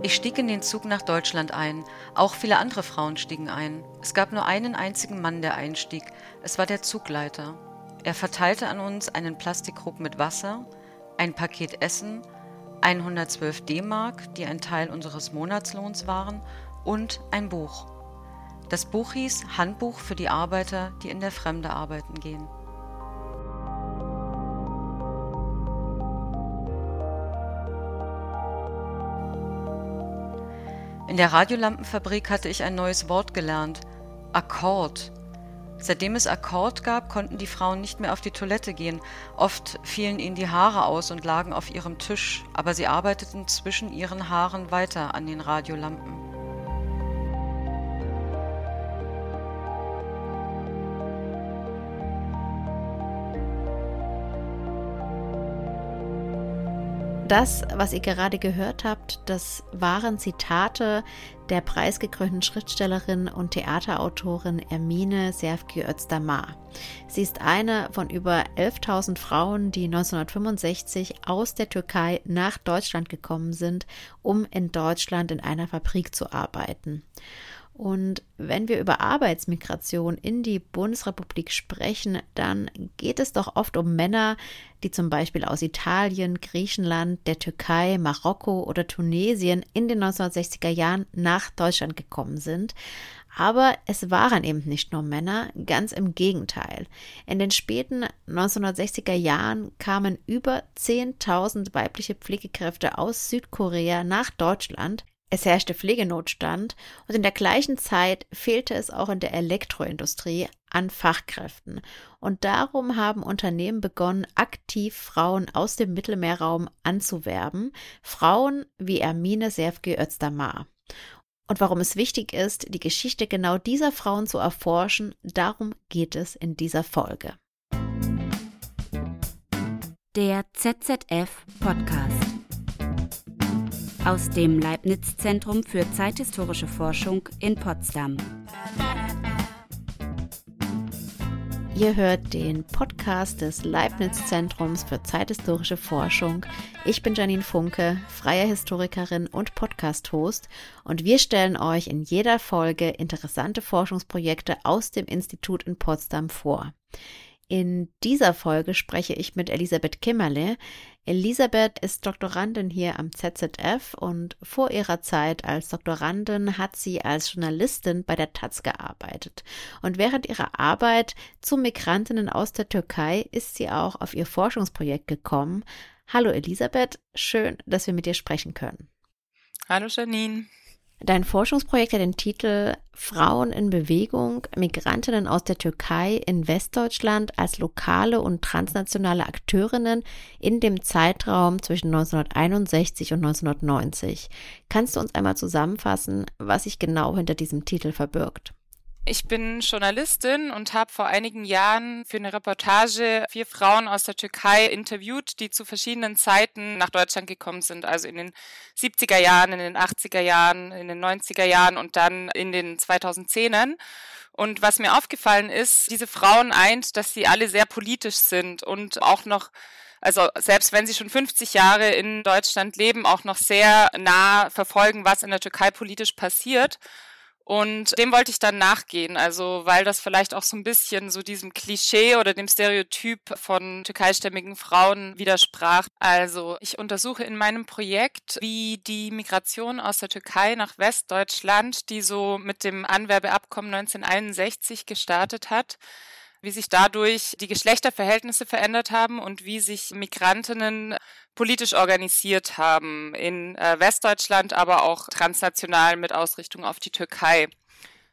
Ich stieg in den Zug nach Deutschland ein. Auch viele andere Frauen stiegen ein. Es gab nur einen einzigen Mann, der einstieg. Es war der Zugleiter. Er verteilte an uns einen Plastikkrug mit Wasser, ein Paket Essen, 112 D-Mark, die ein Teil unseres Monatslohns waren, und ein Buch. Das Buch hieß Handbuch für die Arbeiter, die in der Fremde arbeiten gehen. Der Radiolampenfabrik hatte ich ein neues Wort gelernt. Akkord. Seitdem es Akkord gab, konnten die Frauen nicht mehr auf die Toilette gehen. Oft fielen ihnen die Haare aus und lagen auf ihrem Tisch, aber sie arbeiteten zwischen ihren Haaren weiter an den Radiolampen. Das, was ihr gerade gehört habt, das waren Zitate der preisgekrönten Schriftstellerin und Theaterautorin Ermine Serfki Özdamar. Sie ist eine von über 11.000 Frauen, die 1965 aus der Türkei nach Deutschland gekommen sind, um in Deutschland in einer Fabrik zu arbeiten. Und wenn wir über Arbeitsmigration in die Bundesrepublik sprechen, dann geht es doch oft um Männer, die zum Beispiel aus Italien, Griechenland, der Türkei, Marokko oder Tunesien in den 1960er Jahren nach Deutschland gekommen sind. Aber es waren eben nicht nur Männer, ganz im Gegenteil. In den späten 1960er Jahren kamen über 10.000 weibliche Pflegekräfte aus Südkorea nach Deutschland, es herrschte Pflegenotstand und in der gleichen Zeit fehlte es auch in der Elektroindustrie an Fachkräften. Und darum haben Unternehmen begonnen, aktiv Frauen aus dem Mittelmeerraum anzuwerben. Frauen wie Ermine Serfke Özdamar. Und warum es wichtig ist, die Geschichte genau dieser Frauen zu erforschen, darum geht es in dieser Folge. Der ZZF Podcast aus dem Leibniz-Zentrum für zeithistorische Forschung in Potsdam. Ihr hört den Podcast des Leibniz-Zentrums für zeithistorische Forschung. Ich bin Janine Funke, freie Historikerin und Podcast-Host und wir stellen euch in jeder Folge interessante Forschungsprojekte aus dem Institut in Potsdam vor. In dieser Folge spreche ich mit Elisabeth Kimmerle. Elisabeth ist Doktorandin hier am ZZF und vor ihrer Zeit als Doktorandin hat sie als Journalistin bei der Taz gearbeitet. Und während ihrer Arbeit zu Migrantinnen aus der Türkei ist sie auch auf ihr Forschungsprojekt gekommen. Hallo Elisabeth, schön, dass wir mit dir sprechen können. Hallo Janine. Dein Forschungsprojekt hat den Titel Frauen in Bewegung, Migrantinnen aus der Türkei in Westdeutschland als lokale und transnationale Akteurinnen in dem Zeitraum zwischen 1961 und 1990. Kannst du uns einmal zusammenfassen, was sich genau hinter diesem Titel verbirgt? Ich bin Journalistin und habe vor einigen Jahren für eine Reportage vier Frauen aus der Türkei interviewt, die zu verschiedenen Zeiten nach Deutschland gekommen sind, also in den 70er Jahren, in den 80er Jahren, in den 90er Jahren und dann in den 2010ern. Und was mir aufgefallen ist, diese Frauen eint, dass sie alle sehr politisch sind und auch noch also selbst wenn sie schon 50 Jahre in Deutschland leben, auch noch sehr nah verfolgen, was in der Türkei politisch passiert. Und dem wollte ich dann nachgehen, also weil das vielleicht auch so ein bisschen so diesem Klischee oder dem Stereotyp von türkeistämmigen Frauen widersprach. Also ich untersuche in meinem Projekt, wie die Migration aus der Türkei nach Westdeutschland, die so mit dem Anwerbeabkommen 1961 gestartet hat, wie sich dadurch die Geschlechterverhältnisse verändert haben und wie sich Migrantinnen politisch organisiert haben in äh, Westdeutschland, aber auch transnational mit Ausrichtung auf die Türkei.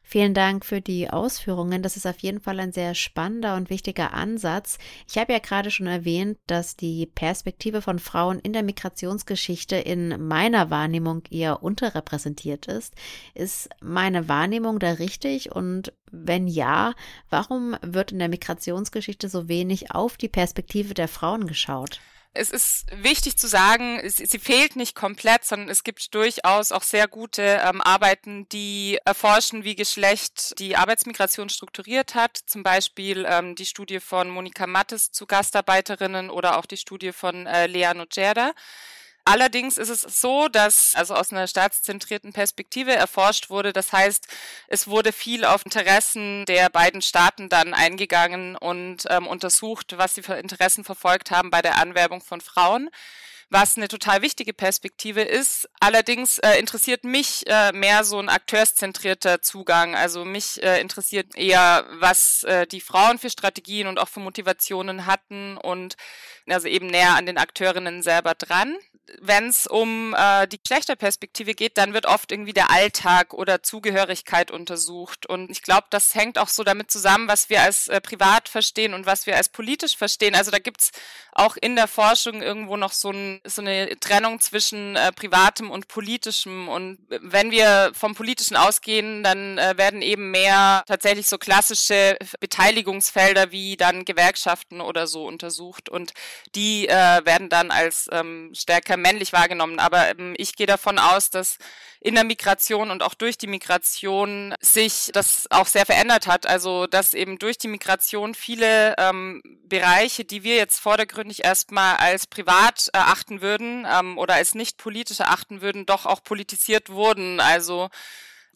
Vielen Dank für die Ausführungen. Das ist auf jeden Fall ein sehr spannender und wichtiger Ansatz. Ich habe ja gerade schon erwähnt, dass die Perspektive von Frauen in der Migrationsgeschichte in meiner Wahrnehmung eher unterrepräsentiert ist. Ist meine Wahrnehmung da richtig? Und wenn ja, warum wird in der Migrationsgeschichte so wenig auf die Perspektive der Frauen geschaut? Es ist wichtig zu sagen, es, sie fehlt nicht komplett, sondern es gibt durchaus auch sehr gute ähm, Arbeiten, die erforschen, wie Geschlecht die Arbeitsmigration strukturiert hat. Zum Beispiel ähm, die Studie von Monika Mattes zu Gastarbeiterinnen oder auch die Studie von äh, Lea Nocerda. Allerdings ist es so, dass also aus einer staatszentrierten Perspektive erforscht wurde. Das heißt, es wurde viel auf Interessen der beiden Staaten dann eingegangen und ähm, untersucht, was sie für Interessen verfolgt haben bei der Anwerbung von Frauen was eine total wichtige Perspektive ist. Allerdings äh, interessiert mich äh, mehr so ein akteurszentrierter Zugang. Also mich äh, interessiert eher, was äh, die Frauen für Strategien und auch für Motivationen hatten und also eben näher an den Akteurinnen selber dran wenn es um äh, die Geschlechterperspektive geht, dann wird oft irgendwie der Alltag oder Zugehörigkeit untersucht. Und ich glaube, das hängt auch so damit zusammen, was wir als äh, privat verstehen und was wir als politisch verstehen. Also da gibt's auch in der Forschung irgendwo noch so, ein, so eine Trennung zwischen äh, privatem und politischem. Und wenn wir vom politischen ausgehen, dann äh, werden eben mehr tatsächlich so klassische Beteiligungsfelder wie dann Gewerkschaften oder so untersucht. Und die äh, werden dann als ähm, stärker stärker männlich wahrgenommen. Aber ähm, ich gehe davon aus, dass in der Migration und auch durch die Migration sich das auch sehr verändert hat. Also dass eben durch die Migration viele ähm, Bereiche, die wir jetzt vordergründig erstmal als privat erachten würden ähm, oder als nicht politisch erachten würden, doch auch politisiert wurden. Also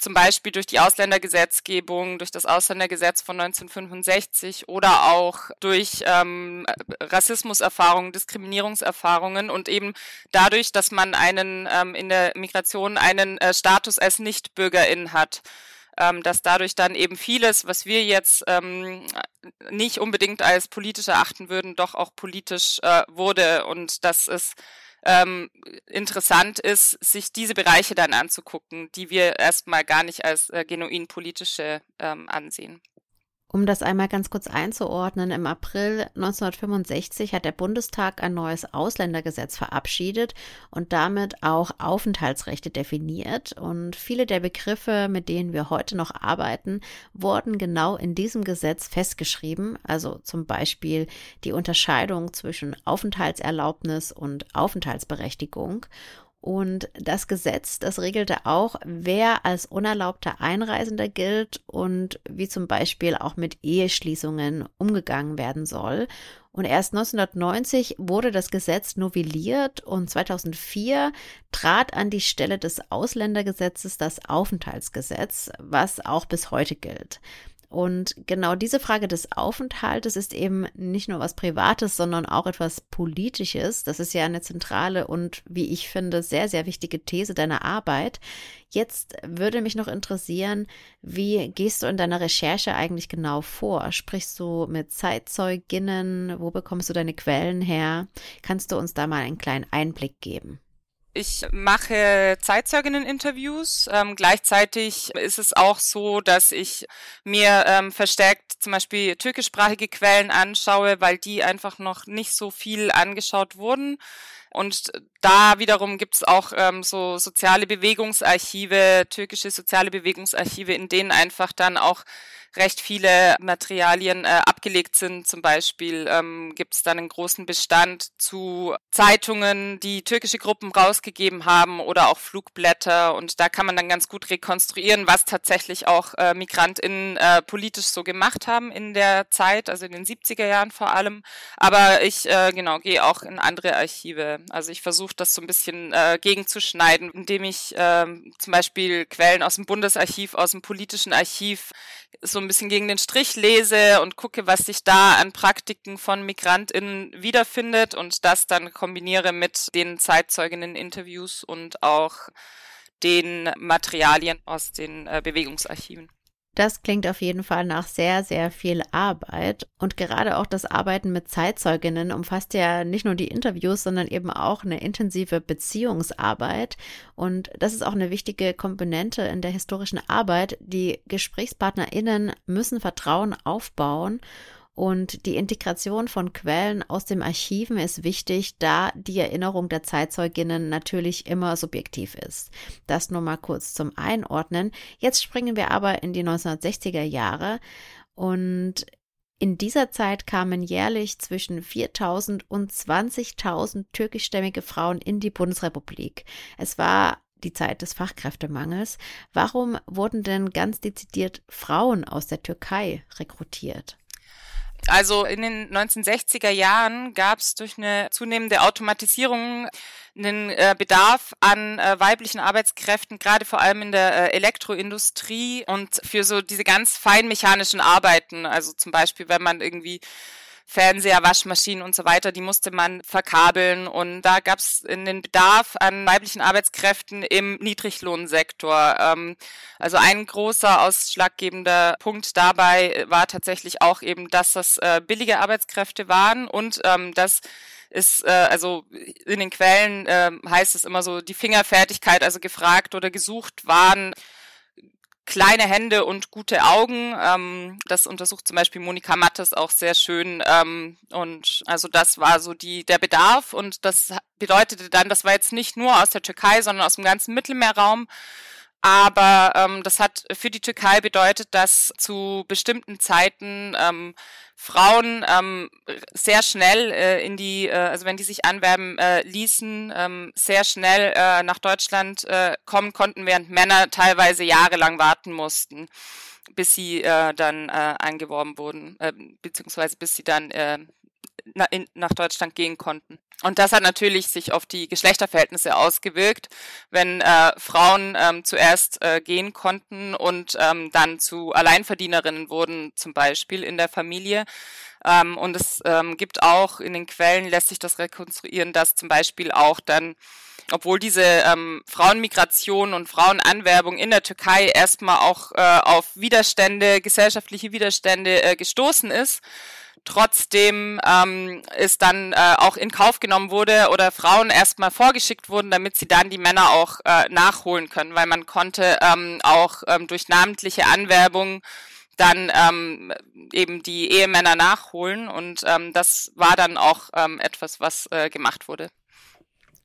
zum Beispiel durch die Ausländergesetzgebung, durch das Ausländergesetz von 1965 oder auch durch ähm, Rassismuserfahrungen, Diskriminierungserfahrungen und eben dadurch, dass man einen ähm, in der Migration einen äh, Status als Nichtbürgerin hat ähm, dass dadurch dann eben vieles, was wir jetzt ähm, nicht unbedingt als politisch erachten würden, doch auch politisch äh, wurde und dass es ähm, interessant ist, sich diese Bereiche dann anzugucken, die wir erstmal gar nicht als äh, genuin politische ähm, ansehen. Um das einmal ganz kurz einzuordnen, im April 1965 hat der Bundestag ein neues Ausländergesetz verabschiedet und damit auch Aufenthaltsrechte definiert. Und viele der Begriffe, mit denen wir heute noch arbeiten, wurden genau in diesem Gesetz festgeschrieben. Also zum Beispiel die Unterscheidung zwischen Aufenthaltserlaubnis und Aufenthaltsberechtigung. Und das Gesetz, das regelte auch, wer als unerlaubter Einreisender gilt und wie zum Beispiel auch mit Eheschließungen umgegangen werden soll. Und erst 1990 wurde das Gesetz novelliert und 2004 trat an die Stelle des Ausländergesetzes das Aufenthaltsgesetz, was auch bis heute gilt. Und genau diese Frage des Aufenthaltes ist eben nicht nur was Privates, sondern auch etwas Politisches. Das ist ja eine zentrale und, wie ich finde, sehr, sehr wichtige These deiner Arbeit. Jetzt würde mich noch interessieren, wie gehst du in deiner Recherche eigentlich genau vor? Sprichst du mit Zeitzeuginnen? Wo bekommst du deine Quellen her? Kannst du uns da mal einen kleinen Einblick geben? Ich mache Zeitzeuginnen-Interviews. Ähm, gleichzeitig ist es auch so, dass ich mir ähm, verstärkt zum Beispiel türkischsprachige Quellen anschaue, weil die einfach noch nicht so viel angeschaut wurden. Und da wiederum gibt's auch ähm, so soziale Bewegungsarchive, türkische soziale Bewegungsarchive, in denen einfach dann auch recht viele Materialien äh, abgelegt sind. Zum Beispiel ähm, gibt es dann einen großen Bestand zu Zeitungen, die türkische Gruppen rausgegeben haben oder auch Flugblätter. Und da kann man dann ganz gut rekonstruieren, was tatsächlich auch äh, MigrantInnen äh, politisch so gemacht haben in der Zeit, also in den 70er Jahren vor allem. Aber ich äh, genau gehe auch in andere Archive. Also ich versuche das so ein bisschen äh, gegenzuschneiden, indem ich äh, zum Beispiel Quellen aus dem Bundesarchiv, aus dem politischen Archiv so ein bisschen gegen den Strich lese und gucke, was sich da an Praktiken von MigrantInnen wiederfindet und das dann kombiniere mit den Zeitzeuginnen-Interviews und auch den Materialien aus den äh, Bewegungsarchiven. Das klingt auf jeden Fall nach sehr, sehr viel Arbeit. Und gerade auch das Arbeiten mit Zeitzeuginnen umfasst ja nicht nur die Interviews, sondern eben auch eine intensive Beziehungsarbeit. Und das ist auch eine wichtige Komponente in der historischen Arbeit. Die GesprächspartnerInnen müssen Vertrauen aufbauen. Und die Integration von Quellen aus dem Archiven ist wichtig, da die Erinnerung der Zeitzeuginnen natürlich immer subjektiv ist. Das nur mal kurz zum Einordnen. Jetzt springen wir aber in die 1960er Jahre und in dieser Zeit kamen jährlich zwischen 4000 und 20.000 türkischstämmige Frauen in die Bundesrepublik. Es war die Zeit des Fachkräftemangels. Warum wurden denn ganz dezidiert Frauen aus der Türkei rekrutiert? Also in den 1960er Jahren gab es durch eine zunehmende Automatisierung einen äh, Bedarf an äh, weiblichen Arbeitskräften, gerade vor allem in der äh, Elektroindustrie und für so diese ganz feinmechanischen Arbeiten. Also zum Beispiel, wenn man irgendwie Fernseher, Waschmaschinen und so weiter, die musste man verkabeln. Und da gab es den Bedarf an weiblichen Arbeitskräften im Niedriglohnsektor. Ähm, also ein großer ausschlaggebender Punkt dabei war tatsächlich auch eben, dass das äh, billige Arbeitskräfte waren und ähm, dass ist, äh, also in den Quellen äh, heißt es immer so, die Fingerfertigkeit, also gefragt oder gesucht waren kleine Hände und gute Augen. Ähm, das untersucht zum Beispiel Monika Mattes auch sehr schön. Ähm, und also das war so die, der Bedarf. Und das bedeutete dann, das war jetzt nicht nur aus der Türkei, sondern aus dem ganzen Mittelmeerraum. Aber ähm, das hat für die Türkei bedeutet, dass zu bestimmten Zeiten ähm, Frauen ähm, sehr schnell äh, in die, äh, also wenn die sich anwerben äh, ließen, ähm, sehr schnell äh, nach Deutschland äh, kommen konnten, während Männer teilweise jahrelang warten mussten, bis sie äh, dann äh, eingeworben wurden, äh, beziehungsweise bis sie dann äh, nach Deutschland gehen konnten. Und das hat natürlich sich auf die Geschlechterverhältnisse ausgewirkt, wenn äh, Frauen ähm, zuerst äh, gehen konnten und ähm, dann zu Alleinverdienerinnen wurden, zum Beispiel in der Familie. Ähm, und es ähm, gibt auch in den Quellen, lässt sich das rekonstruieren, dass zum Beispiel auch dann, obwohl diese ähm, Frauenmigration und Frauenanwerbung in der Türkei erstmal auch äh, auf Widerstände, gesellschaftliche Widerstände äh, gestoßen ist, trotzdem ähm, ist dann äh, auch in Kauf genommen wurde oder Frauen erstmal vorgeschickt wurden, damit sie dann die Männer auch äh, nachholen können, weil man konnte ähm, auch ähm, durch namentliche Anwerbung dann ähm, eben die Ehemänner nachholen und ähm, das war dann auch ähm, etwas, was äh, gemacht wurde.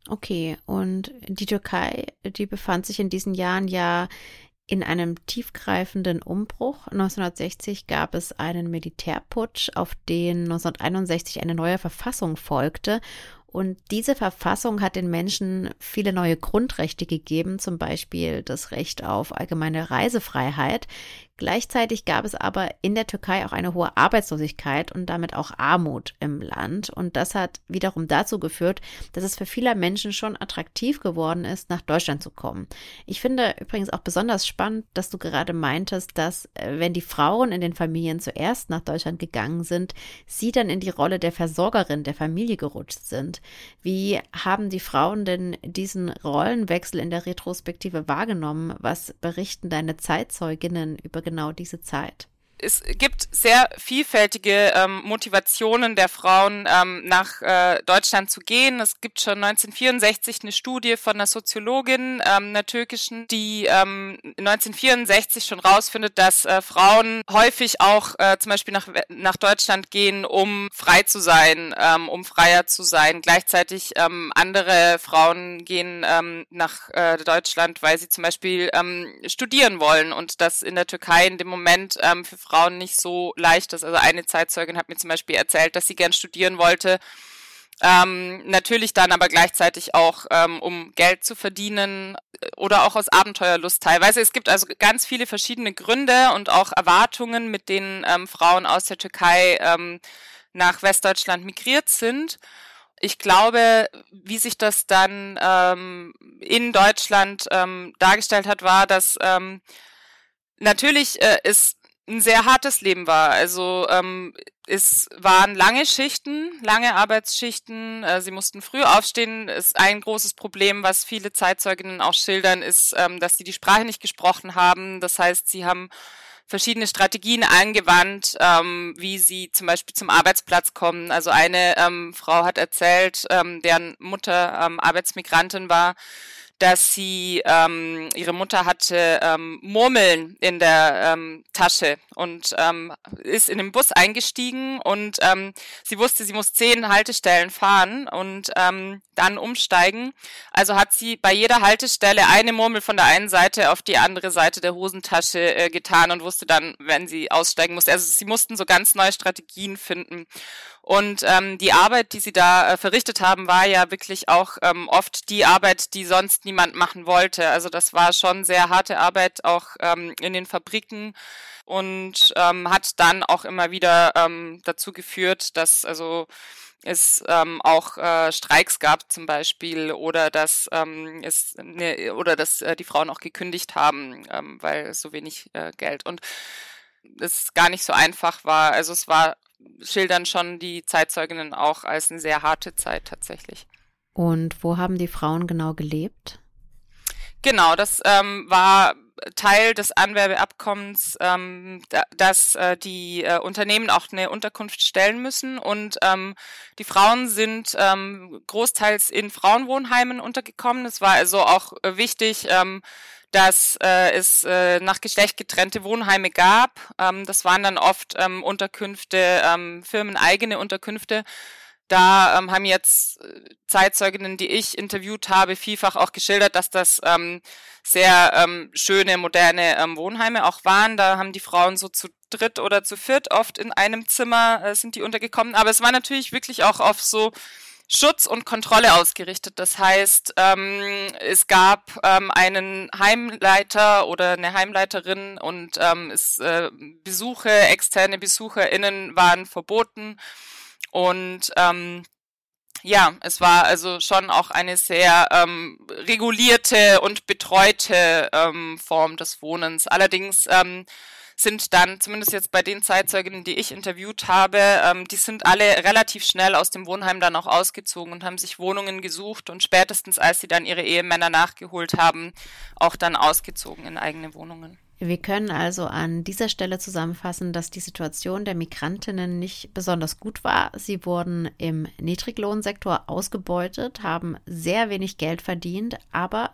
Okay, und die Türkei, die befand sich in diesen Jahren ja in einem tiefgreifenden Umbruch 1960 gab es einen Militärputsch, auf den 1961 eine neue Verfassung folgte und diese Verfassung hat den Menschen viele neue Grundrechte gegeben, zum Beispiel das Recht auf allgemeine Reisefreiheit. Gleichzeitig gab es aber in der Türkei auch eine hohe Arbeitslosigkeit und damit auch Armut im Land. Und das hat wiederum dazu geführt, dass es für viele Menschen schon attraktiv geworden ist, nach Deutschland zu kommen. Ich finde übrigens auch besonders spannend, dass du gerade meintest, dass äh, wenn die Frauen in den Familien zuerst nach Deutschland gegangen sind, sie dann in die Rolle der Versorgerin der Familie gerutscht sind. Wie haben die Frauen denn diesen Rollenwechsel in der Retrospektive wahrgenommen? Was berichten deine Zeitzeuginnen über genau diese Zeit? Es gibt sehr vielfältige ähm, Motivationen der Frauen, ähm, nach äh, Deutschland zu gehen. Es gibt schon 1964 eine Studie von einer Soziologin, ähm, einer türkischen, die ähm, 1964 schon rausfindet, dass äh, Frauen häufig auch äh, zum Beispiel nach, nach Deutschland gehen, um frei zu sein, ähm, um freier zu sein. Gleichzeitig ähm, andere Frauen gehen ähm, nach äh, Deutschland, weil sie zum Beispiel ähm, studieren wollen und das in der Türkei in dem Moment ähm, für Frauen nicht so leicht ist. Also eine Zeitzeugin hat mir zum Beispiel erzählt, dass sie gern studieren wollte. Ähm, natürlich dann aber gleichzeitig auch, ähm, um Geld zu verdienen äh, oder auch aus Abenteuerlust teilweise. Es gibt also ganz viele verschiedene Gründe und auch Erwartungen, mit denen ähm, Frauen aus der Türkei ähm, nach Westdeutschland migriert sind. Ich glaube, wie sich das dann ähm, in Deutschland ähm, dargestellt hat, war, dass ähm, natürlich äh, ist ein sehr hartes Leben war. Also ähm, es waren lange Schichten, lange Arbeitsschichten. Äh, sie mussten früh aufstehen. Ist ein großes Problem, was viele Zeitzeuginnen auch schildern, ist, ähm, dass sie die Sprache nicht gesprochen haben. Das heißt, sie haben verschiedene Strategien angewandt, ähm, wie sie zum Beispiel zum Arbeitsplatz kommen. Also eine ähm, Frau hat erzählt, ähm, deren Mutter ähm, Arbeitsmigrantin war, dass sie ähm, ihre Mutter hatte ähm, Murmeln in der ähm, Tasche und ähm, ist in den Bus eingestiegen und ähm, sie wusste, sie muss zehn Haltestellen fahren und ähm, dann umsteigen. Also hat sie bei jeder Haltestelle eine Murmel von der einen Seite auf die andere Seite der Hosentasche äh, getan und wusste dann, wenn sie aussteigen musste. Also sie mussten so ganz neue Strategien finden. Und ähm, die Arbeit, die sie da äh, verrichtet haben, war ja wirklich auch ähm, oft die Arbeit, die sonst niemand machen wollte. Also das war schon sehr harte Arbeit, auch ähm, in den Fabriken und ähm, hat dann auch immer wieder ähm, dazu geführt, dass also es ähm, auch äh, Streiks gab zum Beispiel oder dass ähm, es ne, oder dass äh, die Frauen auch gekündigt haben, ähm, weil so wenig äh, Geld und es gar nicht so einfach war. Also es war schildern schon die Zeitzeuginnen auch als eine sehr harte Zeit tatsächlich. Und wo haben die Frauen genau gelebt? Genau, das ähm, war Teil des Anwerbeabkommens, ähm, da, dass äh, die äh, Unternehmen auch eine Unterkunft stellen müssen und ähm, die Frauen sind ähm, großteils in Frauenwohnheimen untergekommen. Es war also auch äh, wichtig, ähm, dass äh, es äh, nach Geschlecht getrennte Wohnheime gab. Ähm, das waren dann oft ähm, Unterkünfte, ähm, firmeneigene Unterkünfte. Da ähm, haben jetzt äh, Zeitzeuginnen, die ich interviewt habe, vielfach auch geschildert, dass das ähm, sehr ähm, schöne, moderne ähm, Wohnheime auch waren. Da haben die Frauen so zu dritt oder zu viert oft in einem Zimmer äh, sind die untergekommen. Aber es war natürlich wirklich auch auf so Schutz und Kontrolle ausgerichtet. Das heißt, ähm, es gab ähm, einen Heimleiter oder eine Heimleiterin und ähm, es, äh, Besuche, externe BesucherInnen waren verboten. Und ähm, ja, es war also schon auch eine sehr ähm, regulierte und betreute ähm, Form des Wohnens. Allerdings ähm, sind dann, zumindest jetzt bei den Zeitzeuginnen, die ich interviewt habe, ähm, die sind alle relativ schnell aus dem Wohnheim dann auch ausgezogen und haben sich Wohnungen gesucht und spätestens, als sie dann ihre Ehemänner nachgeholt haben, auch dann ausgezogen in eigene Wohnungen. Wir können also an dieser Stelle zusammenfassen, dass die Situation der Migrantinnen nicht besonders gut war. Sie wurden im Niedriglohnsektor ausgebeutet, haben sehr wenig Geld verdient, aber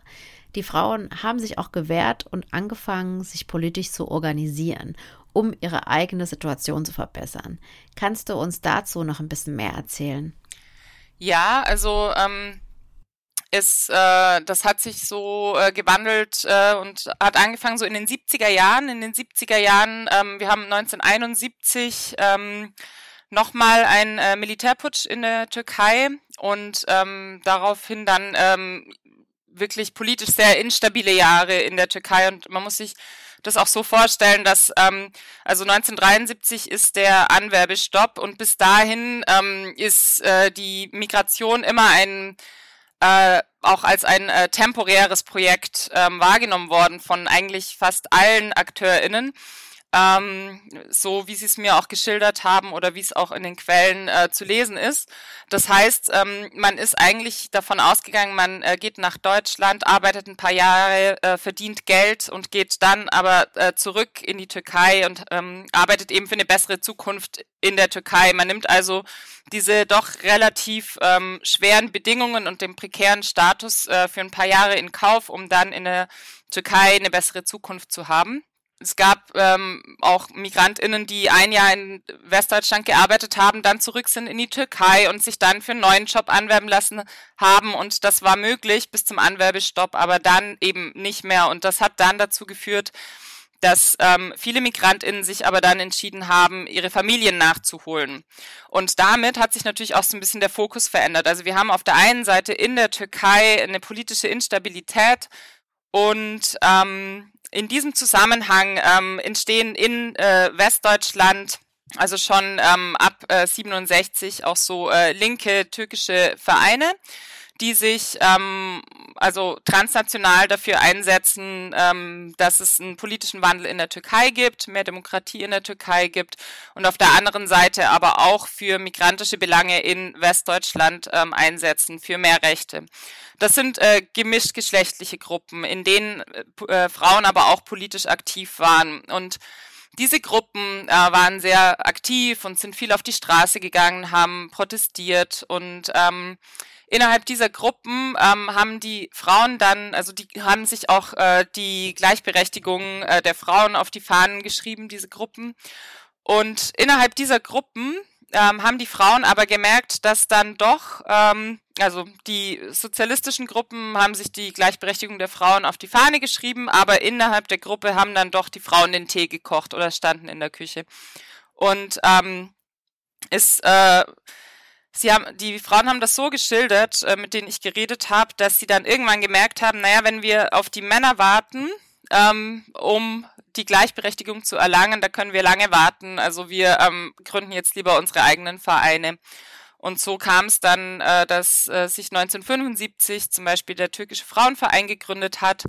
die Frauen haben sich auch gewehrt und angefangen, sich politisch zu organisieren, um ihre eigene Situation zu verbessern. Kannst du uns dazu noch ein bisschen mehr erzählen? Ja, also ähm, ist, äh, das hat sich so äh, gewandelt äh, und hat angefangen so in den 70er Jahren. In den 70er Jahren, ähm, wir haben 1971 ähm, nochmal ein äh, Militärputsch in der Türkei und ähm, daraufhin dann ähm, wirklich politisch sehr instabile Jahre in der Türkei und man muss sich das auch so vorstellen, dass ähm, also 1973 ist der Anwerbestopp und bis dahin ähm, ist äh, die Migration immer ein äh, auch als ein äh, temporäres Projekt ähm, wahrgenommen worden von eigentlich fast allen AkteurInnen ähm, so wie sie es mir auch geschildert haben oder wie es auch in den Quellen äh, zu lesen ist. Das heißt, ähm, man ist eigentlich davon ausgegangen, man äh, geht nach Deutschland, arbeitet ein paar Jahre, äh, verdient Geld und geht dann aber äh, zurück in die Türkei und ähm, arbeitet eben für eine bessere Zukunft in der Türkei. Man nimmt also diese doch relativ ähm, schweren Bedingungen und den prekären Status äh, für ein paar Jahre in Kauf, um dann in der Türkei eine bessere Zukunft zu haben es gab ähm, auch MigrantInnen, die ein Jahr in Westdeutschland gearbeitet haben, dann zurück sind in die Türkei und sich dann für einen neuen Job anwerben lassen haben. Und das war möglich bis zum Anwerbestopp, aber dann eben nicht mehr. Und das hat dann dazu geführt, dass ähm, viele MigrantInnen sich aber dann entschieden haben, ihre Familien nachzuholen. Und damit hat sich natürlich auch so ein bisschen der Fokus verändert. Also wir haben auf der einen Seite in der Türkei eine politische Instabilität und ähm, in diesem Zusammenhang ähm, entstehen in äh, Westdeutschland also schon ähm, ab äh, 67 auch so äh, linke türkische Vereine, die sich ähm, also transnational dafür einsetzen, ähm, dass es einen politischen Wandel in der Türkei gibt, mehr Demokratie in der Türkei gibt und auf der anderen Seite aber auch für migrantische Belange in Westdeutschland ähm, einsetzen, für mehr Rechte. Das sind äh, gemischt geschlechtliche Gruppen, in denen äh, Frauen aber auch politisch aktiv waren. Und diese Gruppen äh, waren sehr aktiv und sind viel auf die Straße gegangen, haben protestiert und ähm, innerhalb dieser Gruppen ähm, haben die Frauen dann, also die haben sich auch äh, die Gleichberechtigung äh, der Frauen auf die Fahnen geschrieben, diese Gruppen. Und innerhalb dieser Gruppen ähm, haben die Frauen aber gemerkt, dass dann doch, ähm, also die sozialistischen Gruppen haben sich die Gleichberechtigung der Frauen auf die Fahne geschrieben, aber innerhalb der Gruppe haben dann doch die Frauen den Tee gekocht oder standen in der Küche. Und ähm, ist, äh, sie haben, die Frauen haben das so geschildert, äh, mit denen ich geredet habe, dass sie dann irgendwann gemerkt haben, naja, wenn wir auf die Männer warten, ähm, um die Gleichberechtigung zu erlangen, da können wir lange warten. Also wir ähm, gründen jetzt lieber unsere eigenen Vereine. Und so kam es dann, äh, dass äh, sich 1975 zum Beispiel der türkische Frauenverein gegründet hat.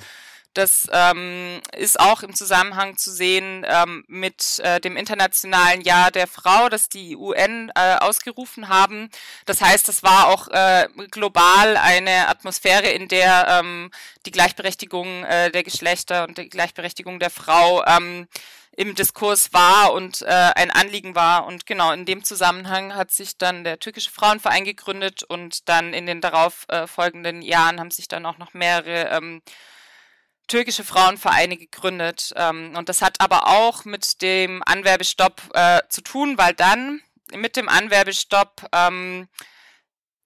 Das ähm, ist auch im Zusammenhang zu sehen ähm, mit äh, dem Internationalen Jahr der Frau, das die UN äh, ausgerufen haben. Das heißt, das war auch äh, global eine Atmosphäre, in der ähm, die Gleichberechtigung äh, der Geschlechter und die Gleichberechtigung der Frau ähm, im Diskurs war und äh, ein Anliegen war. Und genau in dem Zusammenhang hat sich dann der türkische Frauenverein gegründet und dann in den darauf äh, folgenden Jahren haben sich dann auch noch mehrere ähm, türkische Frauenvereine gegründet. Ähm, und das hat aber auch mit dem Anwerbestopp äh, zu tun, weil dann mit dem Anwerbestopp ähm,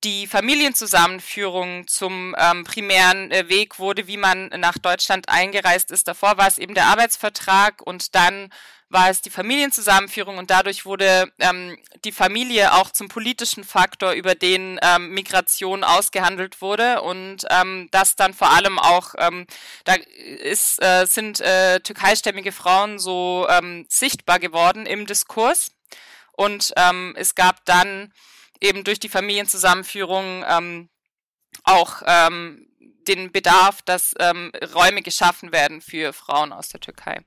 die Familienzusammenführung zum ähm, primären äh, Weg wurde, wie man nach Deutschland eingereist ist. Davor war es eben der Arbeitsvertrag und dann war es die Familienzusammenführung und dadurch wurde ähm, die Familie auch zum politischen Faktor, über den ähm, Migration ausgehandelt wurde und ähm, das dann vor allem auch, ähm, da ist, äh, sind äh, türkeistämmige Frauen so ähm, sichtbar geworden im Diskurs und ähm, es gab dann eben durch die Familienzusammenführung ähm, auch ähm, den Bedarf, dass ähm, Räume geschaffen werden für Frauen aus der Türkei.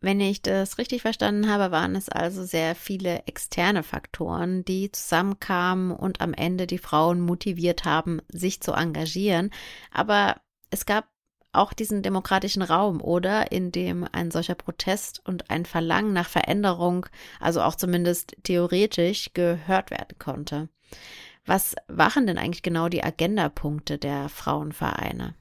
Wenn ich das richtig verstanden habe, waren es also sehr viele externe Faktoren, die zusammenkamen und am Ende die Frauen motiviert haben, sich zu engagieren. Aber es gab auch diesen demokratischen Raum, oder? In dem ein solcher Protest und ein Verlangen nach Veränderung, also auch zumindest theoretisch, gehört werden konnte. Was waren denn eigentlich genau die Agendapunkte der Frauenvereine?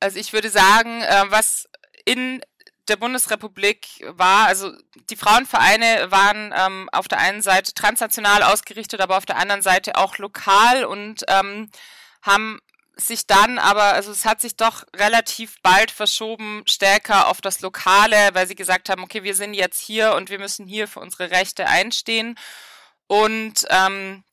Also ich würde sagen, äh, was in der Bundesrepublik war, also die Frauenvereine waren ähm, auf der einen Seite transnational ausgerichtet, aber auf der anderen Seite auch lokal und ähm, haben sich dann aber, also es hat sich doch relativ bald verschoben, stärker auf das Lokale, weil sie gesagt haben, okay, wir sind jetzt hier und wir müssen hier für unsere Rechte einstehen. Und ähm,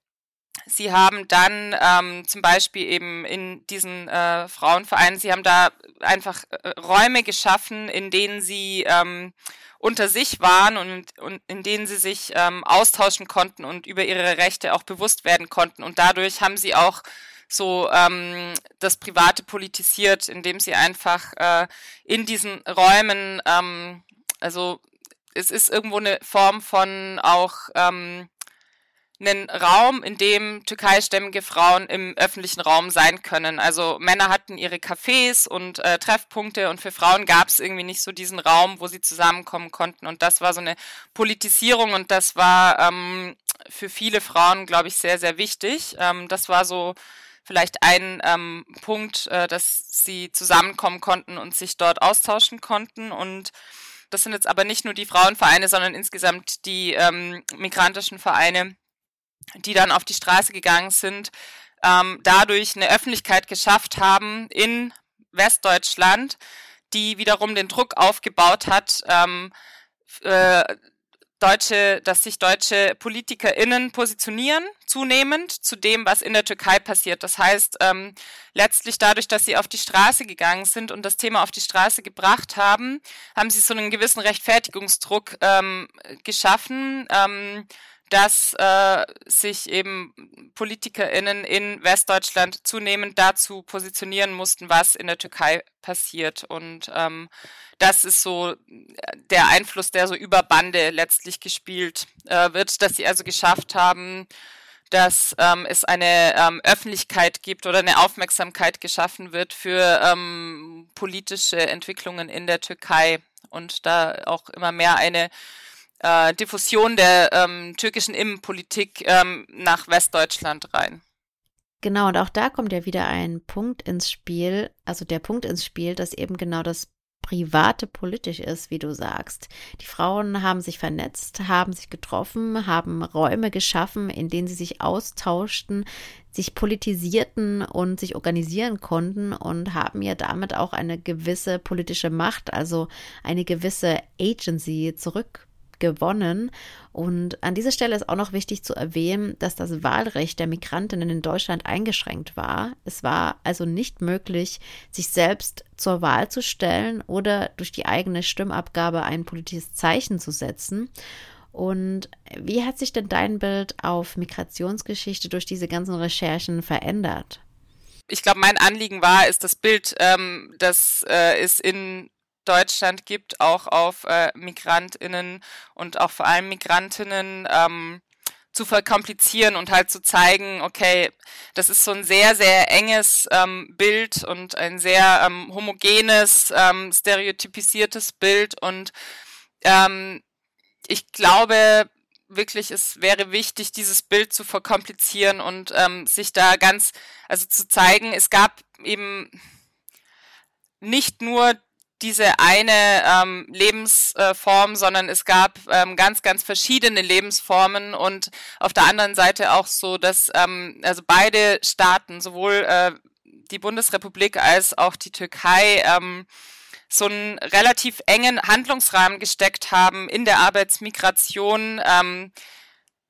sie haben dann ähm, zum Beispiel eben in diesen äh, Frauenvereinen, sie haben da einfach äh, Räume geschaffen, in denen sie ähm, unter sich waren und, und in denen sie sich ähm, austauschen konnten und über ihre Rechte auch bewusst werden konnten. Und dadurch haben sie auch so ähm, das Private politisiert, indem sie einfach äh, in diesen Räumen, ähm, also es ist irgendwo eine Form von auch ähm, einen Raum, in dem türkeistämmige Frauen im öffentlichen Raum sein können. Also Männer hatten ihre Cafés und äh, Treffpunkte und für Frauen gab es irgendwie nicht so diesen Raum, wo sie zusammenkommen konnten. Und das war so eine Politisierung und das war ähm, für viele Frauen, glaube ich, sehr, sehr wichtig. Ähm, das war so vielleicht ein ähm, Punkt, äh, dass sie zusammenkommen konnten und sich dort austauschen konnten. Und das sind jetzt aber nicht nur die Frauenvereine, sondern insgesamt die ähm, migrantischen Vereine, die dann auf die Straße gegangen sind, ähm, dadurch eine Öffentlichkeit geschafft haben in Westdeutschland, die wiederum den Druck aufgebaut hat, ähm, äh, deutsche, dass sich deutsche PolitikerInnen positionieren, zunehmend zu dem, was in der Türkei passiert. Das heißt, ähm, letztlich dadurch, dass sie auf die Straße gegangen sind und das Thema auf die Straße gebracht haben, haben sie so einen gewissen Rechtfertigungsdruck ähm, geschaffen. Ähm, dass äh, sich eben PolitikerInnen in Westdeutschland zunehmend dazu positionieren mussten, was in der Türkei passiert. Und ähm, das ist so der Einfluss, der so über Bande letztlich gespielt äh, wird, dass sie also geschafft haben, dass ähm, es eine ähm, Öffentlichkeit gibt oder eine Aufmerksamkeit geschaffen wird für ähm, politische Entwicklungen in der Türkei und da auch immer mehr eine äh, Diffusion der ähm, türkischen Innenpolitik ähm, nach Westdeutschland rein. Genau, und auch da kommt ja wieder ein Punkt ins Spiel, also der Punkt ins Spiel, dass eben genau das Private politisch ist, wie du sagst. Die Frauen haben sich vernetzt, haben sich getroffen, haben Räume geschaffen, in denen sie sich austauschten, sich politisierten und sich organisieren konnten und haben ja damit auch eine gewisse politische Macht, also eine gewisse Agency zurück gewonnen. Und an dieser Stelle ist auch noch wichtig zu erwähnen, dass das Wahlrecht der Migrantinnen in Deutschland eingeschränkt war. Es war also nicht möglich, sich selbst zur Wahl zu stellen oder durch die eigene Stimmabgabe ein politisches Zeichen zu setzen. Und wie hat sich denn dein Bild auf Migrationsgeschichte durch diese ganzen Recherchen verändert? Ich glaube, mein Anliegen war, ist das Bild, ähm, das äh, es in Deutschland gibt, auch auf äh, Migrantinnen und auch vor allem Migrantinnen ähm, zu verkomplizieren und halt zu zeigen, okay, das ist so ein sehr, sehr enges ähm, Bild und ein sehr ähm, homogenes, ähm, stereotypisiertes Bild. Und ähm, ich glaube wirklich, es wäre wichtig, dieses Bild zu verkomplizieren und ähm, sich da ganz, also zu zeigen, es gab eben nicht nur diese eine ähm, Lebensform, sondern es gab ähm, ganz, ganz verschiedene Lebensformen und auf der anderen Seite auch so, dass ähm, also beide Staaten, sowohl äh, die Bundesrepublik als auch die Türkei, ähm, so einen relativ engen Handlungsrahmen gesteckt haben in der Arbeitsmigration. Ähm,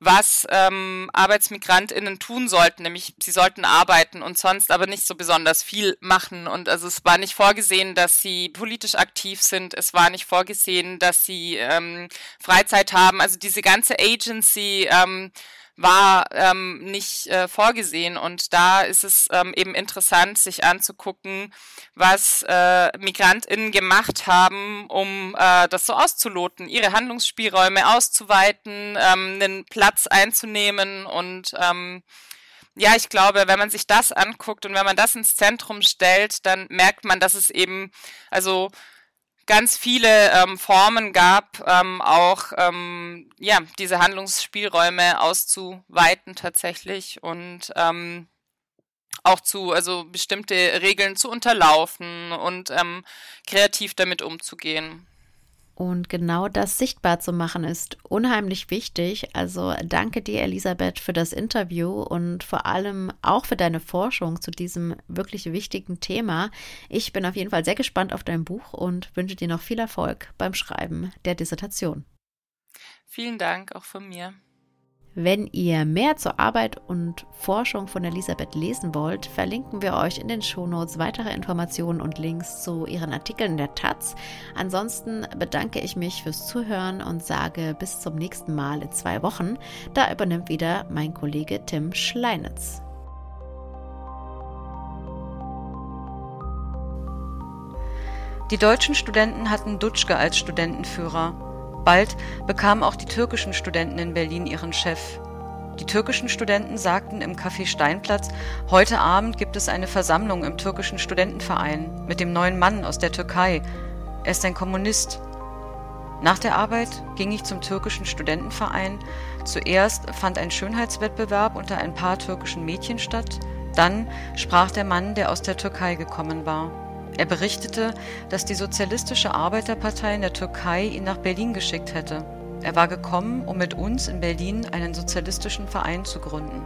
was ähm, ArbeitsmigrantInnen tun sollten, nämlich sie sollten arbeiten und sonst aber nicht so besonders viel machen. Und also es war nicht vorgesehen, dass sie politisch aktiv sind, es war nicht vorgesehen, dass sie ähm, Freizeit haben. Also diese ganze Agency ähm, war ähm, nicht äh, vorgesehen. Und da ist es ähm, eben interessant, sich anzugucken, was äh, MigrantInnen gemacht haben, um äh, das so auszuloten, ihre Handlungsspielräume auszuweiten, ähm, einen Platz einzunehmen und ähm, ja, ich glaube, wenn man sich das anguckt und wenn man das ins Zentrum stellt, dann merkt man, dass es eben, also ganz viele ähm, Formen gab, ähm, auch ähm, ja, diese Handlungsspielräume auszuweiten tatsächlich und ähm, auch zu, also bestimmte Regeln zu unterlaufen und ähm, kreativ damit umzugehen. Und genau das sichtbar zu machen ist unheimlich wichtig. Also danke dir, Elisabeth, für das Interview und vor allem auch für deine Forschung zu diesem wirklich wichtigen Thema. Ich bin auf jeden Fall sehr gespannt auf dein Buch und wünsche dir noch viel Erfolg beim Schreiben der Dissertation. Vielen Dank auch von mir. Wenn ihr mehr zur Arbeit und Forschung von Elisabeth lesen wollt, verlinken wir euch in den Shownotes weitere Informationen und Links zu ihren Artikeln der Taz. Ansonsten bedanke ich mich fürs Zuhören und sage bis zum nächsten Mal in zwei Wochen. Da übernimmt wieder mein Kollege Tim Schleinitz. Die deutschen Studenten hatten Dutschke als Studentenführer. Bald bekamen auch die türkischen Studenten in Berlin ihren Chef. Die türkischen Studenten sagten im Café Steinplatz, heute Abend gibt es eine Versammlung im türkischen Studentenverein mit dem neuen Mann aus der Türkei. Er ist ein Kommunist. Nach der Arbeit ging ich zum türkischen Studentenverein. Zuerst fand ein Schönheitswettbewerb unter ein paar türkischen Mädchen statt. Dann sprach der Mann, der aus der Türkei gekommen war. Er berichtete, dass die Sozialistische Arbeiterpartei in der Türkei ihn nach Berlin geschickt hätte. Er war gekommen, um mit uns in Berlin einen sozialistischen Verein zu gründen